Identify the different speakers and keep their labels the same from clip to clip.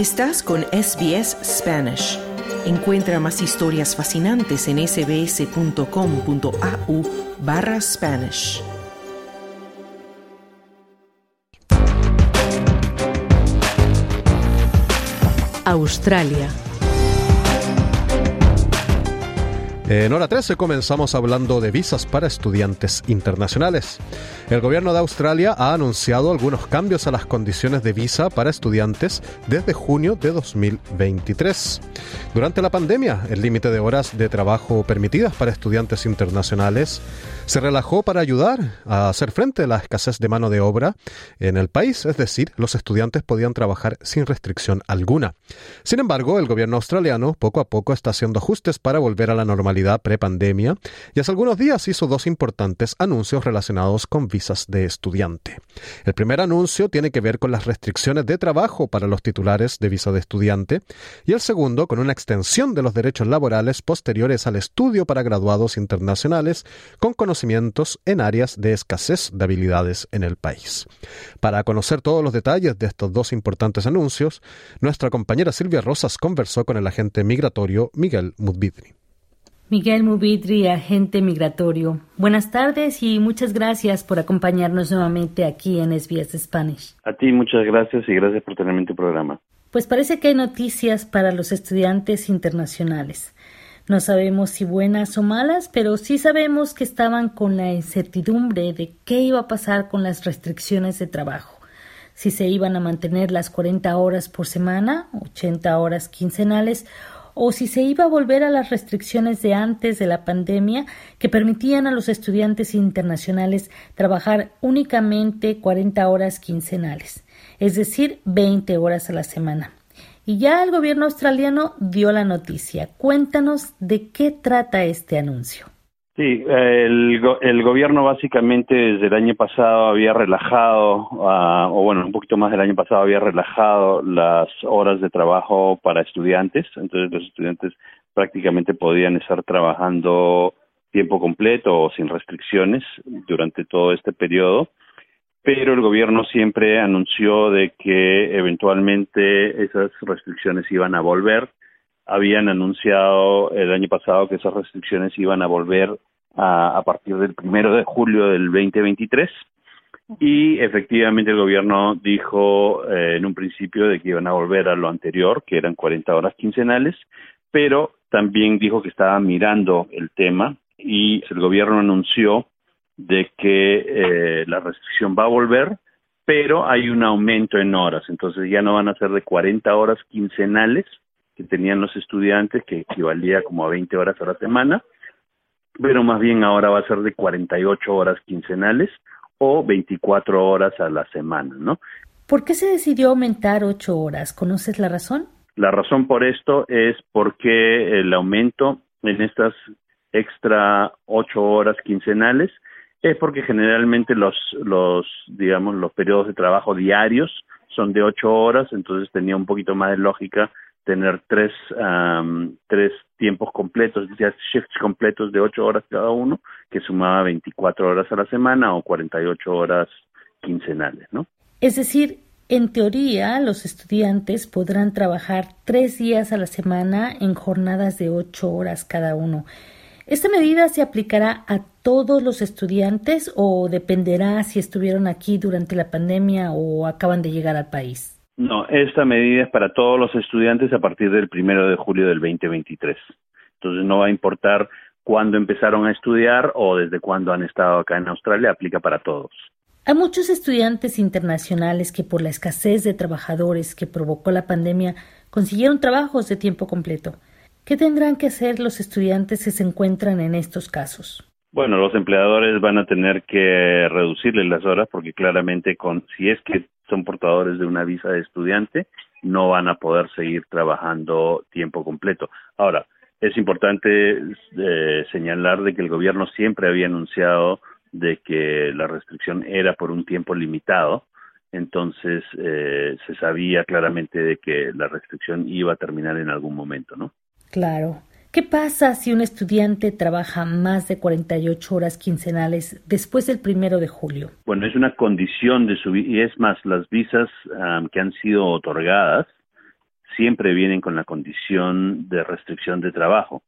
Speaker 1: Estás con SBS Spanish. Encuentra más historias fascinantes en sbs.com.au barra Spanish.
Speaker 2: Australia.
Speaker 3: En hora 13 comenzamos hablando de visas para estudiantes internacionales. El gobierno de Australia ha anunciado algunos cambios a las condiciones de visa para estudiantes desde junio de 2023. Durante la pandemia, el límite de horas de trabajo permitidas para estudiantes internacionales se relajó para ayudar a hacer frente a la escasez de mano de obra en el país, es decir, los estudiantes podían trabajar sin restricción alguna. Sin embargo, el gobierno australiano poco a poco está haciendo ajustes para volver a la normalidad prepandemia y hace algunos días hizo dos importantes anuncios relacionados con visas de estudiante. El primer anuncio tiene que ver con las restricciones de trabajo para los titulares de visa de estudiante y el segundo con una extensión de los derechos laborales posteriores al estudio para graduados internacionales con conocimientos en áreas de escasez de habilidades en el país. Para conocer todos los detalles de estos dos importantes anuncios, nuestra compañera Silvia Rosas conversó con el agente migratorio Miguel Mudvidri.
Speaker 2: Miguel Mubidri, agente migratorio. Buenas tardes y muchas gracias por acompañarnos nuevamente aquí en SBS Spanish.
Speaker 4: A ti muchas gracias y gracias por tenerme en tu programa.
Speaker 2: Pues parece que hay noticias para los estudiantes internacionales. No sabemos si buenas o malas, pero sí sabemos que estaban con la incertidumbre de qué iba a pasar con las restricciones de trabajo. Si se iban a mantener las 40 horas por semana, 80 horas quincenales, o si se iba a volver a las restricciones de antes de la pandemia que permitían a los estudiantes internacionales trabajar únicamente 40 horas quincenales, es decir, 20 horas a la semana. Y ya el gobierno australiano dio la noticia. Cuéntanos de qué trata este anuncio.
Speaker 4: Sí, el, el gobierno básicamente desde el año pasado había relajado, uh, o bueno, un poquito más del año pasado había relajado las horas de trabajo para estudiantes, entonces los estudiantes prácticamente podían estar trabajando tiempo completo o sin restricciones durante todo este periodo pero el gobierno siempre anunció de que eventualmente esas restricciones iban a volver. Habían anunciado el año pasado que esas restricciones iban a volver a, a partir del primero de julio del 2023 y efectivamente el gobierno dijo eh, en un principio de que iban a volver a lo anterior, que eran 40 horas quincenales, pero también dijo que estaba mirando el tema y el gobierno anunció de que eh, la restricción va a volver, pero hay un aumento en horas, entonces ya no van a ser de 40 horas quincenales que tenían los estudiantes, que equivalía como a 20 horas a la semana, pero más bien ahora va a ser de 48 horas quincenales o 24 horas a la semana, ¿no?
Speaker 2: ¿Por qué se decidió aumentar 8 horas? ¿Conoces la razón?
Speaker 4: La razón por esto es porque el aumento en estas extra 8 horas quincenales es porque generalmente los, los, digamos, los periodos de trabajo diarios son de ocho horas, entonces tenía un poquito más de lógica tener tres, tres tiempos completos, ya shifts completos de ocho horas cada uno, que sumaba 24 horas a la semana o 48 horas quincenales, ¿no?
Speaker 2: Es decir, en teoría, los estudiantes podrán trabajar tres días a la semana en jornadas de ocho horas cada uno. ¿Esta medida se aplicará a todos los estudiantes o dependerá si estuvieron aquí durante la pandemia o acaban de llegar al país?
Speaker 4: No, esta medida es para todos los estudiantes a partir del primero de julio del 2023. Entonces no va a importar cuándo empezaron a estudiar o desde cuándo han estado acá en Australia, aplica para todos.
Speaker 2: Hay muchos estudiantes internacionales que por la escasez de trabajadores que provocó la pandemia consiguieron trabajos de tiempo completo. ¿Qué tendrán que hacer los estudiantes si se encuentran en estos casos?
Speaker 4: Bueno, los empleadores van a tener que reducirles las horas porque claramente con si es que son portadores de una visa de estudiante no van a poder seguir trabajando tiempo completo. Ahora, es importante eh, señalar de que el gobierno siempre había anunciado de que la restricción era por un tiempo limitado, entonces eh, se sabía claramente de que la restricción iba a terminar en algún momento, ¿no?
Speaker 2: Claro. ¿Qué pasa si un estudiante trabaja más de 48 horas quincenales después del primero de julio?
Speaker 4: Bueno, es una condición de su y es más las visas que han sido otorgadas siempre vienen con la condición de restricción de trabajo.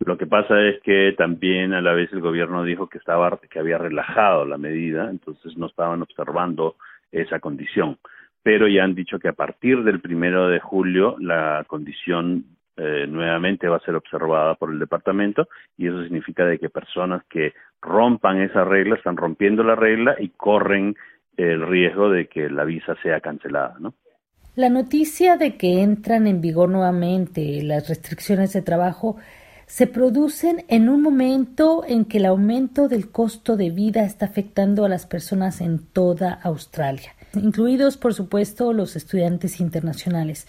Speaker 4: Lo que pasa es que también a la vez el gobierno dijo que estaba que había relajado la medida, entonces no estaban observando esa condición. Pero ya han dicho que a partir del primero de julio la condición eh, nuevamente va a ser observada por el departamento y eso significa de que personas que rompan esa regla están rompiendo la regla y corren el riesgo de que la visa sea cancelada, ¿no?
Speaker 2: La noticia de que entran en vigor nuevamente las restricciones de trabajo se producen en un momento en que el aumento del costo de vida está afectando a las personas en toda Australia, incluidos por supuesto los estudiantes internacionales.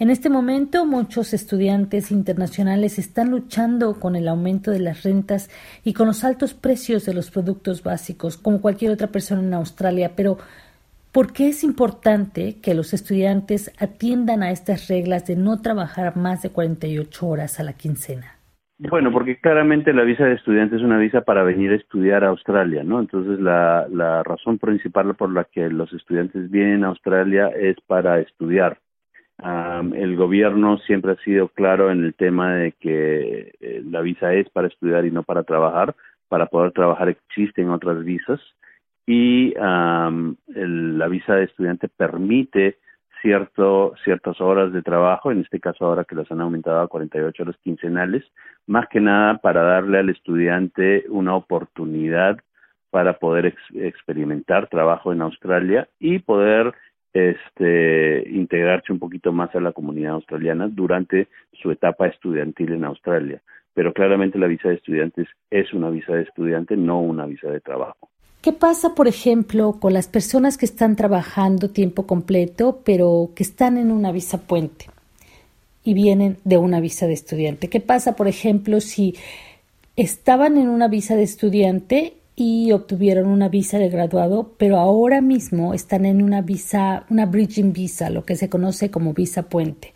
Speaker 2: En este momento muchos estudiantes internacionales están luchando con el aumento de las rentas y con los altos precios de los productos básicos, como cualquier otra persona en Australia, pero ¿por qué es importante que los estudiantes atiendan a estas reglas de no trabajar más de 48 horas a la quincena?
Speaker 4: Bueno, porque claramente la visa de estudiante es una visa para venir a estudiar a Australia, ¿no? Entonces la, la razón principal por la que los estudiantes vienen a Australia es para estudiar el gobierno siempre ha sido claro en el tema de que eh, la visa es para estudiar y no para trabajar. Para poder trabajar existen otras visas y la visa de estudiante permite cierto, ciertas horas de trabajo, en este caso ahora que las han aumentado a 48 horas quincenales, más que nada para darle al estudiante una oportunidad para poder experimentar trabajo en Australia y poder este, integrarse un poquito más a la comunidad australiana durante su etapa estudiantil en Australia. Pero claramente la visa de estudiantes es una visa de estudiante, no una visa de trabajo.
Speaker 2: ¿Qué pasa, por ejemplo, con las personas que están trabajando tiempo completo, pero que están en una visa puente y vienen de una visa de estudiante? ¿Qué pasa, por ejemplo, si estaban en una visa de estudiante y obtuvieron una visa de graduado, pero ahora mismo están en una visa, una bridging visa, lo que se conoce como visa puente.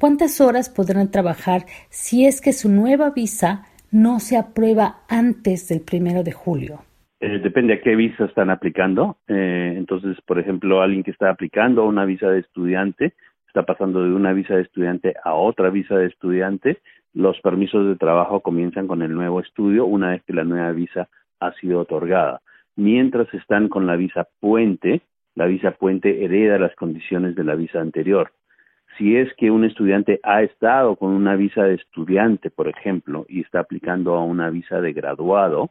Speaker 2: ¿Cuántas horas podrán trabajar si es que su nueva visa no se aprueba antes del primero de julio?
Speaker 4: Eh, depende a qué visa están aplicando. Eh, entonces, por ejemplo, alguien que está aplicando una visa de estudiante, está pasando de una visa de estudiante a otra visa de estudiante, los permisos de trabajo comienzan con el nuevo estudio una vez que la nueva visa ha sido otorgada. Mientras están con la visa puente, la visa puente hereda las condiciones de la visa anterior. Si es que un estudiante ha estado con una visa de estudiante, por ejemplo, y está aplicando a una visa de graduado,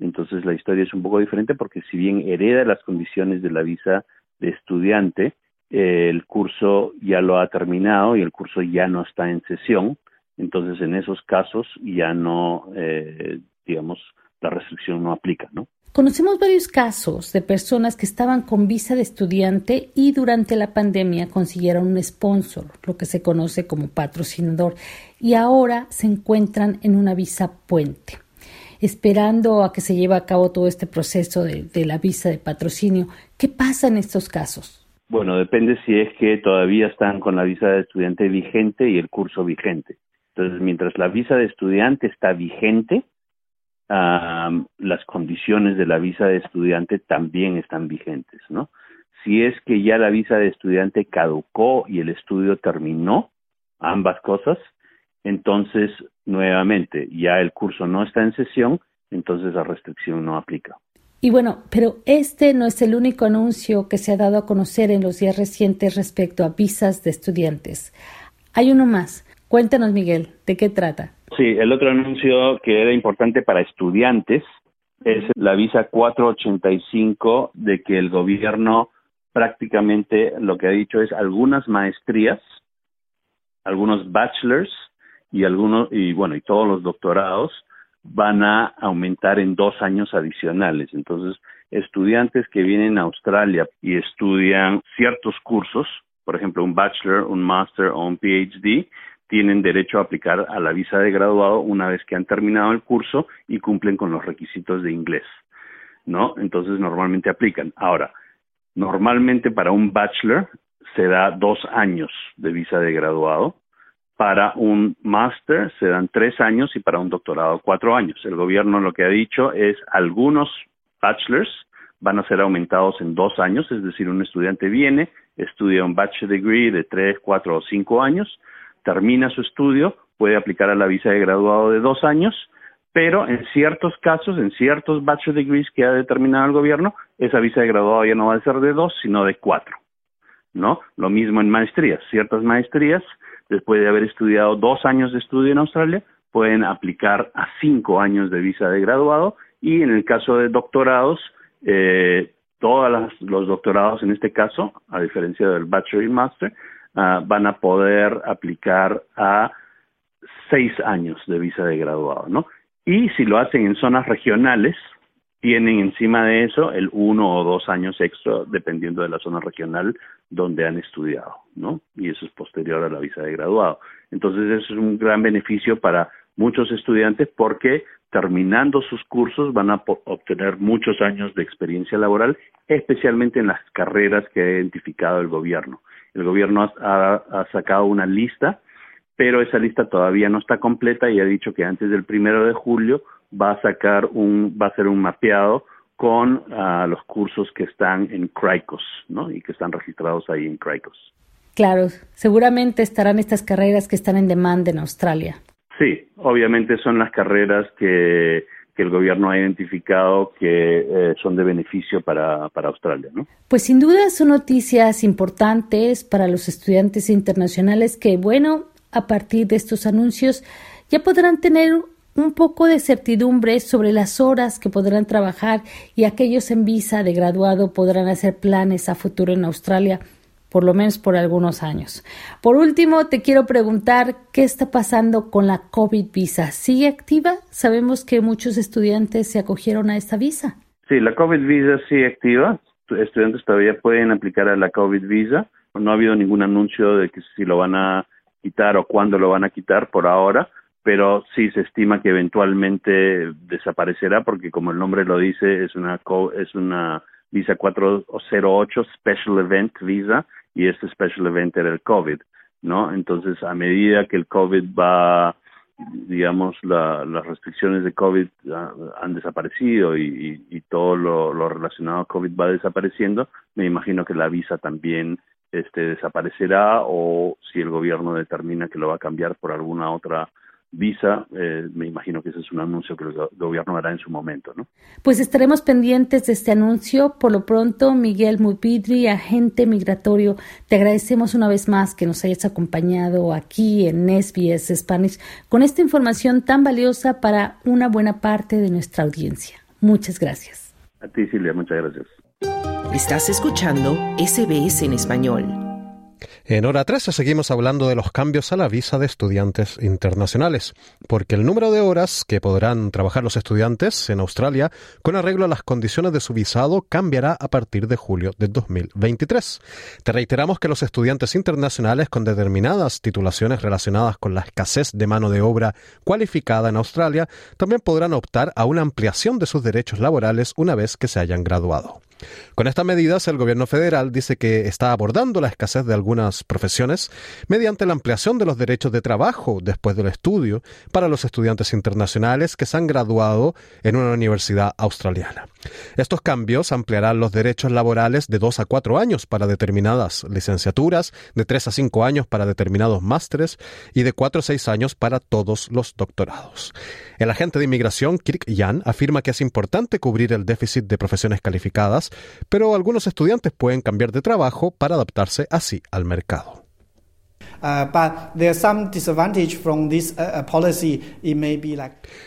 Speaker 4: entonces la historia es un poco diferente porque si bien hereda las condiciones de la visa de estudiante, el curso ya lo ha terminado y el curso ya no está en sesión, entonces en esos casos ya no, eh, digamos, la restricción no aplica, ¿no?
Speaker 2: Conocemos varios casos de personas que estaban con visa de estudiante y durante la pandemia consiguieron un sponsor, lo que se conoce como patrocinador, y ahora se encuentran en una visa puente. Esperando a que se lleve a cabo todo este proceso de, de la visa de patrocinio, ¿qué pasa en estos casos?
Speaker 4: Bueno, depende si es que todavía están con la visa de estudiante vigente y el curso vigente. Entonces, mientras la visa de estudiante está vigente, las condiciones de la visa de estudiante también están vigentes, ¿no? Si es que ya la visa de estudiante caducó y el estudio terminó, ambas cosas, entonces nuevamente ya el curso no está en sesión, entonces la restricción no aplica.
Speaker 2: Y bueno, pero este no es el único anuncio que se ha dado a conocer en los días recientes respecto a visas de estudiantes. Hay uno más. Cuéntanos, Miguel, ¿de qué trata?
Speaker 4: Sí, el otro anuncio que era importante para estudiantes es la visa 485 de que el gobierno prácticamente lo que ha dicho es algunas maestrías, algunos bachelors y algunos y bueno y todos los doctorados van a aumentar en dos años adicionales. Entonces, estudiantes que vienen a Australia y estudian ciertos cursos, por ejemplo, un bachelor, un master o un PhD, tienen derecho a aplicar a la visa de graduado una vez que han terminado el curso y cumplen con los requisitos de inglés, ¿no? Entonces normalmente aplican. Ahora, normalmente para un bachelor se da dos años de visa de graduado, para un máster se dan tres años y para un doctorado cuatro años. El gobierno lo que ha dicho es algunos bachelors van a ser aumentados en dos años, es decir, un estudiante viene, estudia un bachelor degree de tres, cuatro o cinco años, termina su estudio, puede aplicar a la visa de graduado de dos años, pero en ciertos casos, en ciertos bachelor degrees que ha determinado el gobierno, esa visa de graduado ya no va a ser de dos, sino de cuatro. ¿No? Lo mismo en maestrías. Ciertas maestrías, después de haber estudiado dos años de estudio en Australia, pueden aplicar a cinco años de visa de graduado y en el caso de doctorados, eh, todos los doctorados en este caso, a diferencia del bachelor y master, ah, van a poder aplicar a seis años de visa de graduado, ¿no? Y si lo hacen en zonas regionales, tienen encima de eso el uno o dos años extra, dependiendo de la zona regional donde han estudiado, ¿no? Y eso es posterior a la visa de graduado. Entonces, eso es un gran beneficio para muchos estudiantes porque terminando sus cursos van a obtener muchos años de experiencia laboral, especialmente en las carreras que ha identificado el gobierno. El gobierno ha sacado una lista pero esa lista todavía no está completa y ha dicho que antes del primero de julio va a sacar un, va a hacer un mapeado con uh, los cursos que están en CRICOS, ¿no? Y que están registrados ahí en CRICOS.
Speaker 2: Claro, seguramente estarán estas carreras que están en demanda en Australia.
Speaker 4: Sí, obviamente son las carreras que, que el gobierno ha identificado que eh, son de beneficio para, para Australia, ¿no?
Speaker 2: Pues sin duda son noticias importantes para los estudiantes internacionales que, bueno, a partir de estos anuncios ya podrán tener un poco de certidumbre sobre las horas que podrán trabajar y aquellos en visa de graduado podrán hacer planes a futuro en Australia, por lo menos por algunos años. Por último, te quiero preguntar qué está pasando con la COVID visa. ¿Sigue activa? Sabemos que muchos estudiantes se acogieron a esta visa.
Speaker 4: Sí, la COVID visa sigue activa. Estudiantes todavía pueden aplicar a la COVID visa. No ha habido ningún anuncio de que si lo van a quitar o cuándo lo van a quitar por ahora, pero sí se estima que eventualmente desaparecerá porque como el nombre lo dice es una es una visa 408 Special Event Visa y este Special Event era el COVID, ¿no? Entonces a medida que el COVID va digamos las restricciones de COVID han desaparecido y, y, todo lo, lo relacionado a COVID va desapareciendo, me imagino que la visa también este, desaparecerá o si el gobierno determina que lo va a cambiar por alguna otra visa, eh, me imagino que ese es un anuncio que el gobierno hará en su momento, ¿no?
Speaker 2: Pues estaremos pendientes de este anuncio. Por lo pronto, Miguel Mupidri, agente migratorio, te agradecemos una vez más que nos hayas acompañado aquí en SBS Spanish con esta información tan valiosa para una buena parte de nuestra audiencia. Muchas gracias.
Speaker 4: A ti, Silvia, muchas gracias.
Speaker 1: Estás escuchando SBS en español.
Speaker 3: En hora 13 seguimos hablando de los cambios a la visa de estudiantes internacionales, porque el número de horas que podrán trabajar los estudiantes en Australia con arreglo a las condiciones de su visado cambiará a partir de julio de 2023. Te reiteramos que los estudiantes internacionales con determinadas titulaciones relacionadas con la escasez de mano de obra cualificada en Australia también podrán optar a una ampliación de sus derechos laborales una vez que se hayan graduado. Con estas medidas, el gobierno federal dice que está abordando la escasez de algunas profesiones mediante la ampliación de los derechos de trabajo después del estudio para los estudiantes internacionales que se han graduado en una universidad australiana. Estos cambios ampliarán los derechos laborales de dos a cuatro años para determinadas licenciaturas, de tres a cinco años para determinados másteres y de cuatro a seis años para todos los doctorados. El agente de inmigración Kirk Yan afirma que es importante cubrir el déficit de profesiones calificadas, pero algunos estudiantes pueden cambiar de trabajo para adaptarse así al mercado.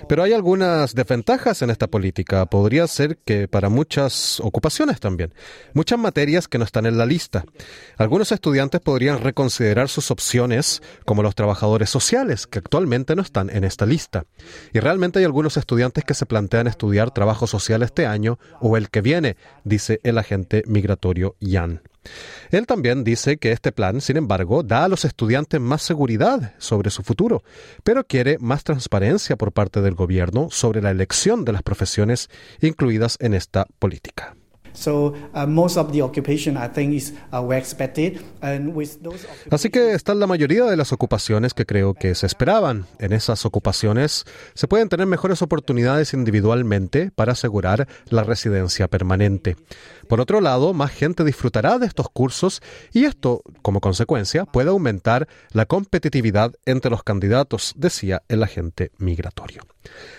Speaker 3: Pero hay algunas desventajas en esta política. Podría ser que para muchas ocupaciones también, muchas materias que no están en la lista. Algunos estudiantes podrían reconsiderar sus opciones como los trabajadores sociales, que actualmente no están en esta lista. Y realmente hay algunos estudiantes que se plantean estudiar trabajo social este año o el que viene, dice el agente migratorio Jan. Él también dice que este plan, sin embargo, da a los estudiantes más seguridad sobre su futuro, pero quiere más transparencia por parte del gobierno sobre la elección de las profesiones incluidas en esta política. Así que están la mayoría de las ocupaciones que creo que se esperaban. En esas ocupaciones se pueden tener mejores oportunidades individualmente para asegurar la residencia permanente. Por otro lado, más gente disfrutará de estos cursos y esto, como consecuencia, puede aumentar la competitividad entre los candidatos, decía el agente migratorio.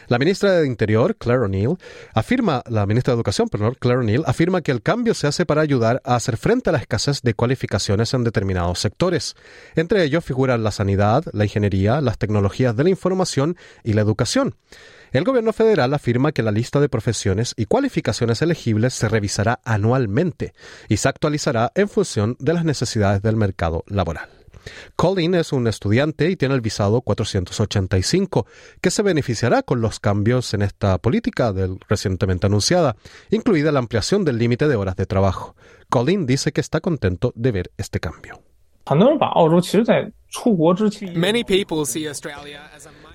Speaker 3: La ministra de Interior, Claire O'Neill, afirma, la ministra de Educación, perdón, Claire O'Neill, afirma que el cambio se hace para ayudar a hacer frente a la escasez de cualificaciones en determinados sectores. Entre ellos figuran la sanidad, la ingeniería, las tecnologías de la información y la educación. El gobierno federal afirma que la lista de profesiones y cualificaciones elegibles se revisará anualmente y se actualizará en función de las necesidades del mercado laboral. Colin es un estudiante y tiene el visado 485, que se beneficiará con los cambios en esta política del, recientemente anunciada, incluida la ampliación del límite de horas de trabajo. Colin dice que está contento de ver este cambio.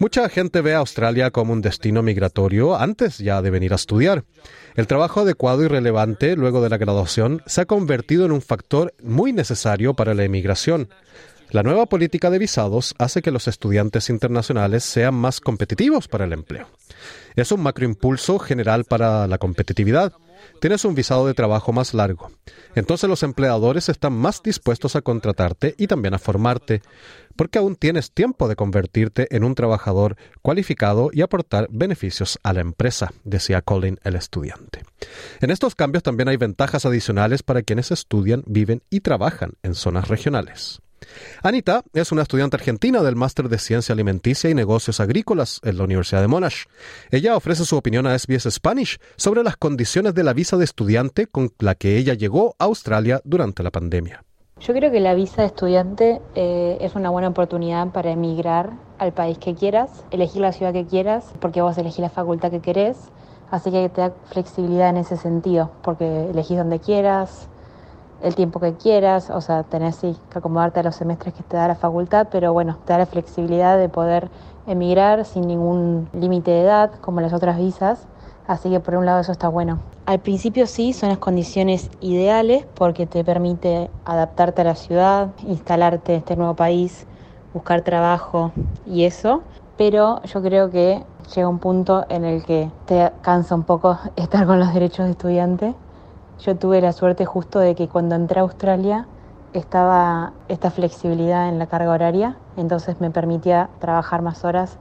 Speaker 3: Mucha gente ve a Australia como un destino migratorio antes ya de venir a estudiar. El trabajo adecuado y relevante luego de la graduación se ha convertido en un factor muy necesario para la emigración. La nueva política de visados hace que los estudiantes internacionales sean más competitivos para el empleo. Es un macroimpulso general para la competitividad. Tienes un visado de trabajo más largo. Entonces los empleadores están más dispuestos a contratarte y también a formarte, porque aún tienes tiempo de convertirte en un trabajador cualificado y aportar beneficios a la empresa, decía Colin el estudiante. En estos cambios también hay ventajas adicionales para quienes estudian, viven y trabajan en zonas regionales. Anita es una estudiante argentina del Máster de Ciencia Alimenticia y Negocios Agrícolas en la Universidad de Monash. Ella ofrece su opinión a SBS Spanish sobre las condiciones de la visa de estudiante con la que ella llegó a Australia durante la pandemia.
Speaker 5: Yo creo que la visa de estudiante eh, es una buena oportunidad para emigrar al país que quieras, elegir la ciudad que quieras, porque vos elegís la facultad que querés, así que te da flexibilidad en ese sentido, porque elegís donde quieras, el tiempo que quieras, o sea, tenés que acomodarte a los semestres que te da la facultad, pero bueno, te da la flexibilidad de poder emigrar sin ningún límite de edad, como las otras visas, así que por un lado eso está bueno. Al principio sí, son las condiciones ideales porque te permite adaptarte a la ciudad, instalarte en este nuevo país, buscar trabajo y eso, pero yo creo que llega un punto en el que te cansa un poco estar con los derechos de estudiante yo tuve la suerte justo de que cuando entré a Australia estaba esta flexibilidad en la carga horaria, entonces me permitía trabajar más horas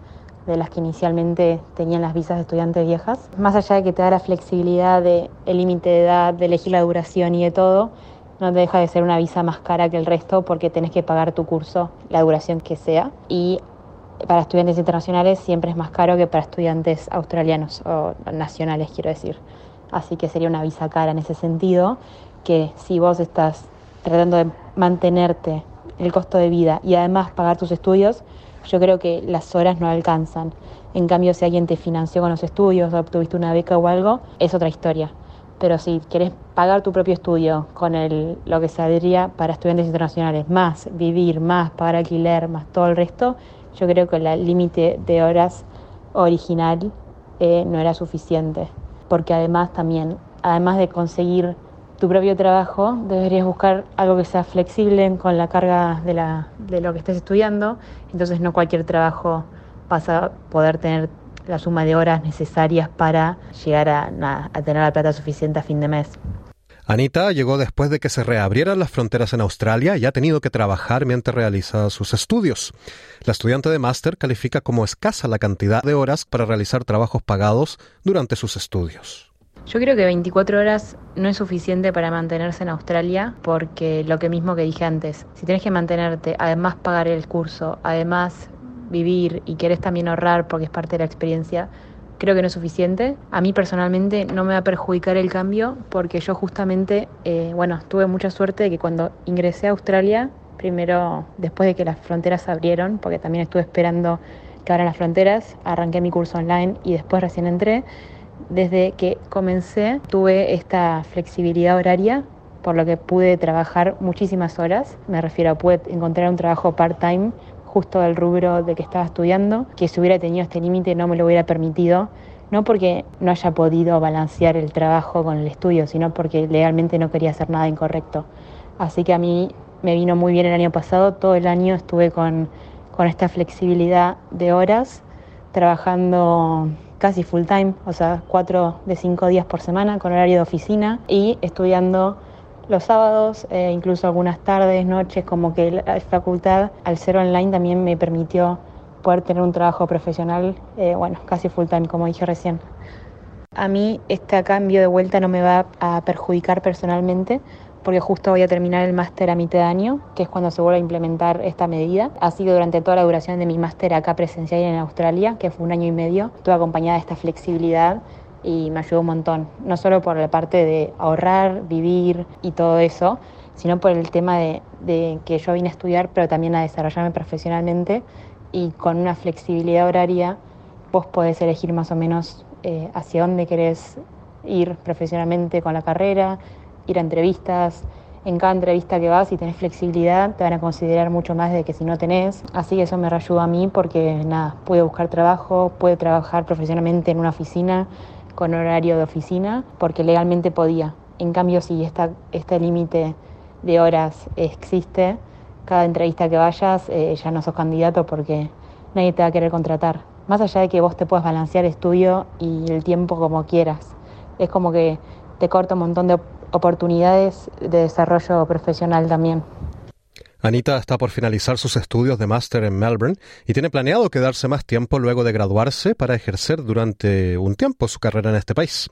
Speaker 5: de las que inicialmente tenían las visas de estudiantes viejas. Más allá de que te da la flexibilidad de el límite de edad, de elegir la duración y de todo, no te deja de ser una visa más cara que el resto porque tenés que pagar tu curso, la duración que sea. Y para estudiantes internacionales siempre es más caro que para estudiantes australianos o nacionales, quiero decir así que sería una visa cara en ese sentido, que si vos estás tratando de mantenerte el costo de vida y además pagar tus estudios, yo creo que las horas no alcanzan. En cambio, si alguien te financió con los estudios o obtuviste una beca o algo, es otra historia. Pero si quieres pagar tu propio estudio con lo que saldría para estudiantes internacionales, más vivir, más pagar alquiler, más todo el resto, yo creo que el límite de horas original eh, no era suficiente porque además también, además de conseguir tu propio trabajo, deberías buscar algo que sea flexible con la carga de, la, de lo que estés estudiando, entonces no cualquier trabajo vas a poder tener la suma de horas necesarias para llegar a, a tener la plata suficiente a fin de mes.
Speaker 3: Anita llegó después de que se reabrieran las fronteras en Australia y ha tenido que trabajar mientras realiza sus estudios. La estudiante de máster califica como escasa la cantidad de horas para realizar trabajos pagados durante sus estudios.
Speaker 5: Yo creo que 24 horas no es suficiente para mantenerse en Australia porque lo que mismo que dije antes, si tienes que mantenerte, además pagar el curso, además vivir y querés también ahorrar porque es parte de la experiencia, creo que no es suficiente. A mí personalmente no me va a perjudicar el cambio porque yo justamente, eh, bueno, tuve mucha suerte de que cuando ingresé a Australia primero después de que las fronteras abrieron, porque también estuve esperando que abran las fronteras, arranqué mi curso online y después recién entré. Desde que comencé tuve esta flexibilidad horaria, por lo que pude trabajar muchísimas horas. Me refiero a pude encontrar un trabajo part-time justo del rubro de que estaba estudiando, que si hubiera tenido este límite no me lo hubiera permitido no porque no haya podido balancear el trabajo con el estudio, sino porque legalmente no quería hacer nada incorrecto. Así que a mí me vino muy bien el año pasado, todo el año estuve con, con esta flexibilidad de horas, trabajando casi full time, o sea, cuatro de cinco días por semana con horario de oficina y estudiando los sábados, eh, incluso algunas tardes, noches, como que la facultad, al ser online, también me permitió poder tener un trabajo profesional, eh, bueno, casi full time, como dije recién. A mí este cambio de vuelta no me va a perjudicar personalmente, porque justo voy a terminar el máster a mitad de año, que es cuando se vuelve a implementar esta medida. Ha sido durante toda la duración de mi máster acá presencial en Australia, que fue un año y medio. Estuve acompañada de esta flexibilidad y me ayudó un montón, no solo por la parte de ahorrar, vivir y todo eso, sino por el tema de, que yo vine a estudiar, pero también a desarrollarme profesionalmente y con una flexibilidad horaria vos podés elegir más o menos eh, hacia dónde querés ir profesionalmente con la carrera, ir a entrevistas. En cada entrevista que vas y tenés flexibilidad, te van a considerar mucho más de que si no tenés. Así que eso me ayuda a mí porque, nada, pude buscar trabajo, pude trabajar profesionalmente en una oficina con horario de oficina, porque legalmente podía. En cambio, si esta, este límite de horas existe, cada entrevista que vayas eh, ya no sos candidato porque nadie te va a querer contratar. Más allá de que vos te puedas balancear estudio y el tiempo como quieras. Es como que te corta un montón de oportunidades de desarrollo profesional también.
Speaker 3: Anita está por finalizar sus estudios de máster en Melbourne y tiene planeado quedarse más tiempo luego de graduarse para ejercer durante un tiempo su carrera en este país.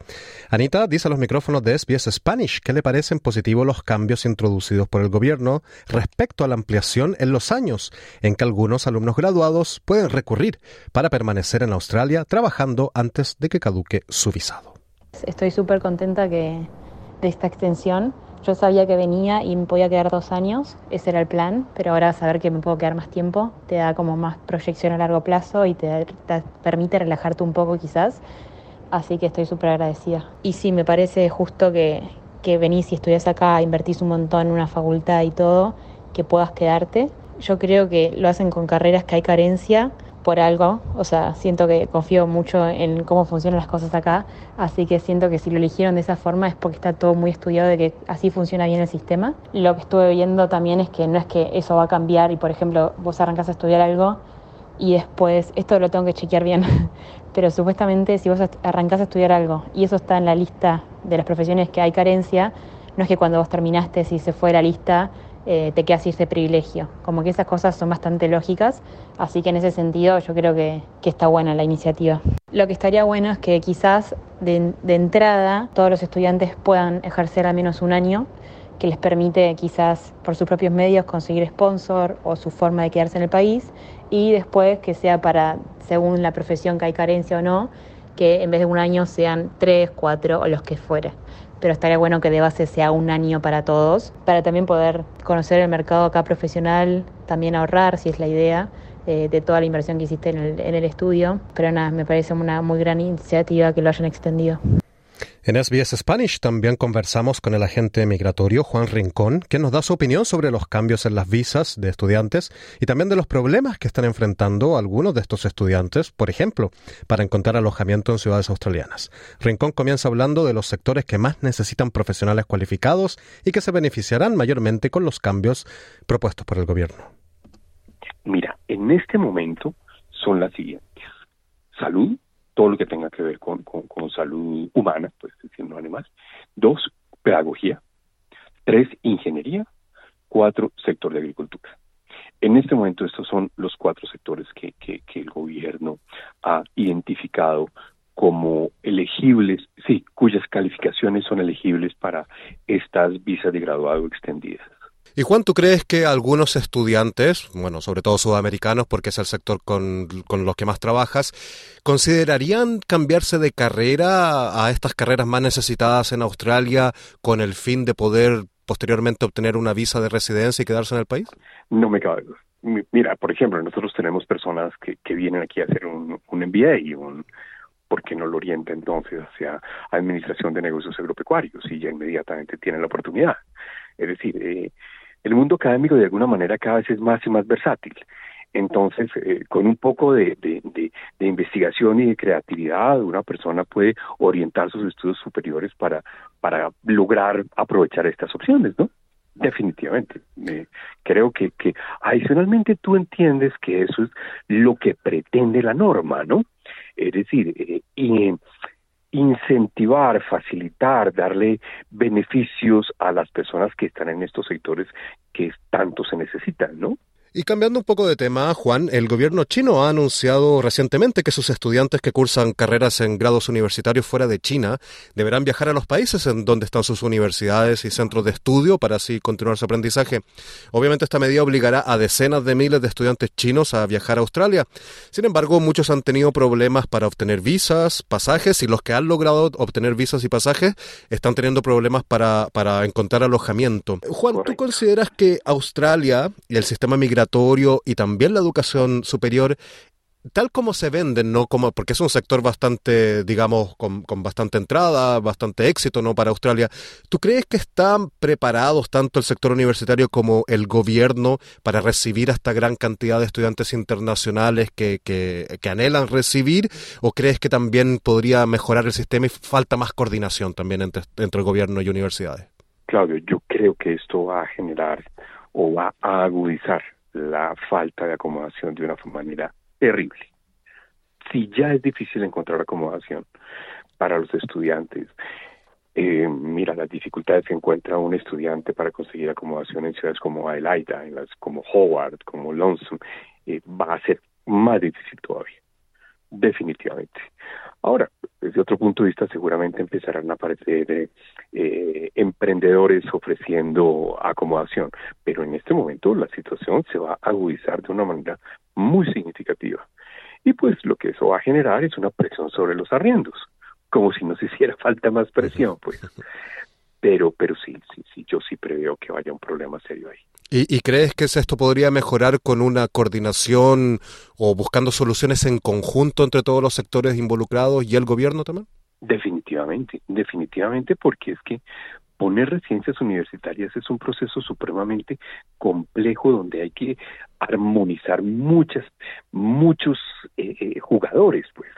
Speaker 3: Anita dice a los micrófonos de SBS Spanish que le parecen positivos los cambios introducidos por el gobierno respecto a la ampliación en los años en que algunos alumnos graduados pueden recurrir para permanecer en Australia trabajando antes de que caduque su visado.
Speaker 5: Estoy súper contenta que de esta extensión. Yo sabía que venía y me podía quedar dos años, ese era el plan, pero ahora saber que me puedo quedar más tiempo te da como más proyección a largo plazo y te, permite relajarte un poco quizás. Así que estoy súper agradecida. Y sí, me parece justo que, que venís y estudias acá, invertís un montón en una facultad y todo, que puedas quedarte. Yo creo que lo hacen con carreras que hay carencia por algo, o sea, siento que confío mucho en cómo funcionan las cosas acá, así que siento que si lo eligieron de esa forma es porque está todo muy estudiado de que así funciona bien el sistema. Lo que estuve viendo también es que no es que eso va a cambiar y, por ejemplo, vos arrancás a estudiar algo y después, esto lo tengo que chequear bien, pero supuestamente si vos arrancás a estudiar algo y eso está en la lista de las profesiones que hay carencia, no es que cuando vos terminaste, si se fue la lista, eh, te queda ese privilegio. Como que esas cosas son bastante lógicas, así que en ese sentido yo creo que, está buena la iniciativa. Lo que estaría bueno es que quizás de, entrada todos los estudiantes puedan ejercer al menos un año que les permite quizás por sus propios medios conseguir sponsor o su forma de quedarse en el país y después que sea para, según la profesión que hay carencia o no, que en vez de un año sean tres, cuatro o los que fuera pero estaría bueno que de base sea un año para todos, para también poder conocer el mercado acá profesional, también ahorrar, si es la idea, eh, de toda la inversión que hiciste en el, en el estudio. Pero nada, me parece una muy gran iniciativa que lo hayan extendido.
Speaker 3: En SBS Spanish también conversamos con el agente migratorio Juan Rincón, que nos da su opinión sobre los cambios en las visas de estudiantes y también de los problemas que están enfrentando algunos de estos estudiantes, por ejemplo, para encontrar alojamiento en ciudades australianas. Rincón comienza hablando de los sectores que más necesitan profesionales cualificados y que se beneficiarán mayormente con los cambios propuestos por el gobierno.
Speaker 6: Mira, en este momento son las siguientes. Salud, todo lo que tenga que ver con, salud humana, pues no animal. Dos, pedagogía. Tres, ingeniería. Cuatro, sector de agricultura. En este momento estos son los cuatro sectores que el gobierno ha identificado como elegibles, sí, cuyas calificaciones son elegibles para estas visas de graduado extendidas.
Speaker 3: Y Juan, ¿tú crees que algunos estudiantes, bueno, sobre todo sudamericanos, porque es el sector con, con los que más trabajas, considerarían cambiarse de carrera a estas carreras más necesitadas en Australia con el fin de poder posteriormente obtener una visa de residencia y quedarse en el país?
Speaker 6: No me cabe Mira, por ejemplo, nosotros tenemos personas que, que vienen aquí a hacer un, MBA y un, porque no lo orienta entonces hacia administración de negocios agropecuarios y ya inmediatamente tiene la oportunidad. Es decir, eh, el mundo académico de alguna manera cada vez es más y más versátil. Entonces, eh, con un poco de, de, investigación y de creatividad, una persona puede orientar sus estudios superiores para, lograr aprovechar estas opciones, ¿no? Definitivamente. creo que, que adicionalmente tú entiendes que eso es lo que pretende la norma, ¿no? Es decir, eh, incentivar, facilitar, darle beneficios a las personas que están en estos sectores que tanto se necesitan, ¿no?
Speaker 3: Y cambiando un poco de tema, Juan, el gobierno chino ha anunciado recientemente que sus estudiantes que cursan carreras en grados universitarios fuera de China deberán viajar a los países en donde están sus universidades y centros de estudio para así continuar su aprendizaje. Obviamente esta medida obligará a decenas de miles de estudiantes chinos a viajar a Australia. Sin embargo, muchos han tenido problemas para obtener visas, pasajes y los que han logrado obtener visas y pasajes están teniendo problemas para, para encontrar alojamiento. Juan, ¿tú consideras que Australia y el sistema migratorio y también la educación superior tal como se venden, ¿no? Como, porque es un sector bastante, digamos, con, bastante entrada, bastante éxito, ¿no? Para Australia. ¿Tú crees que están preparados tanto el sector universitario como el gobierno para recibir a esta gran cantidad de estudiantes internacionales que, que, que anhelan recibir? ¿O crees que también podría mejorar el sistema y falta más coordinación también entre, entre el gobierno y universidades?
Speaker 6: Claudio, yo creo que esto va a generar o va a agudizar la falta de acomodación de una manera terrible. Si ya es difícil encontrar acomodación para los estudiantes, eh, mira las dificultades que encuentra un estudiante para conseguir acomodación en ciudades como Adelaida, en las como Howard, como Lonesome, eh, va a ser más difícil todavía, definitivamente. Ahora, desde otro punto de vista, seguramente empezarán a aparecer eh, emprendedores ofreciendo acomodación, pero en este momento la situación se va a agudizar de una manera muy significativa. Y pues lo que eso va a generar es una presión sobre los arriendos, como si nos hiciera falta más presión, pues. Pero, pero sí, sí, sí, yo sí preveo que vaya un problema serio ahí.
Speaker 3: ¿Y, crees que esto podría mejorar con una coordinación o buscando soluciones en conjunto entre todos los sectores involucrados y el gobierno también?
Speaker 6: Definitivamente, definitivamente, porque es que poner residencias universitarias es un proceso supremamente complejo donde hay que armonizar muchas, muchos eh, eh, jugadores, pues.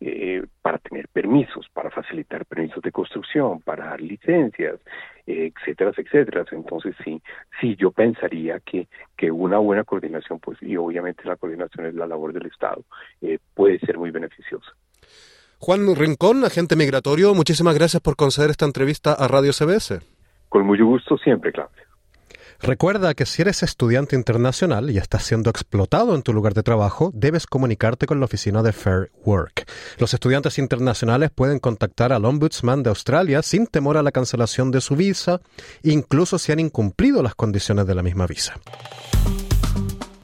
Speaker 6: Eh, para tener permisos, para facilitar permisos de construcción, para dar licencias, eh, etcétera, etcétera. Entonces sí, sí, yo pensaría que, que una buena coordinación, pues, y obviamente la coordinación es la labor del Estado, eh, puede ser muy beneficiosa.
Speaker 3: Juan Rincón, agente migratorio, muchísimas gracias por conceder esta entrevista a Radio CBS.
Speaker 6: Con mucho gusto siempre, Claudio.
Speaker 3: Recuerda que si eres estudiante internacional y estás siendo explotado en tu lugar de trabajo, debes comunicarte con la oficina de Fair Work. Los estudiantes internacionales pueden contactar al Ombudsman de Australia sin temor a la cancelación de su visa, incluso si han incumplido las condiciones de la misma visa.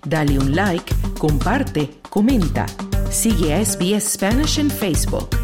Speaker 1: Dale un like, comparte, comenta. Sigue a SBS Spanish en Facebook.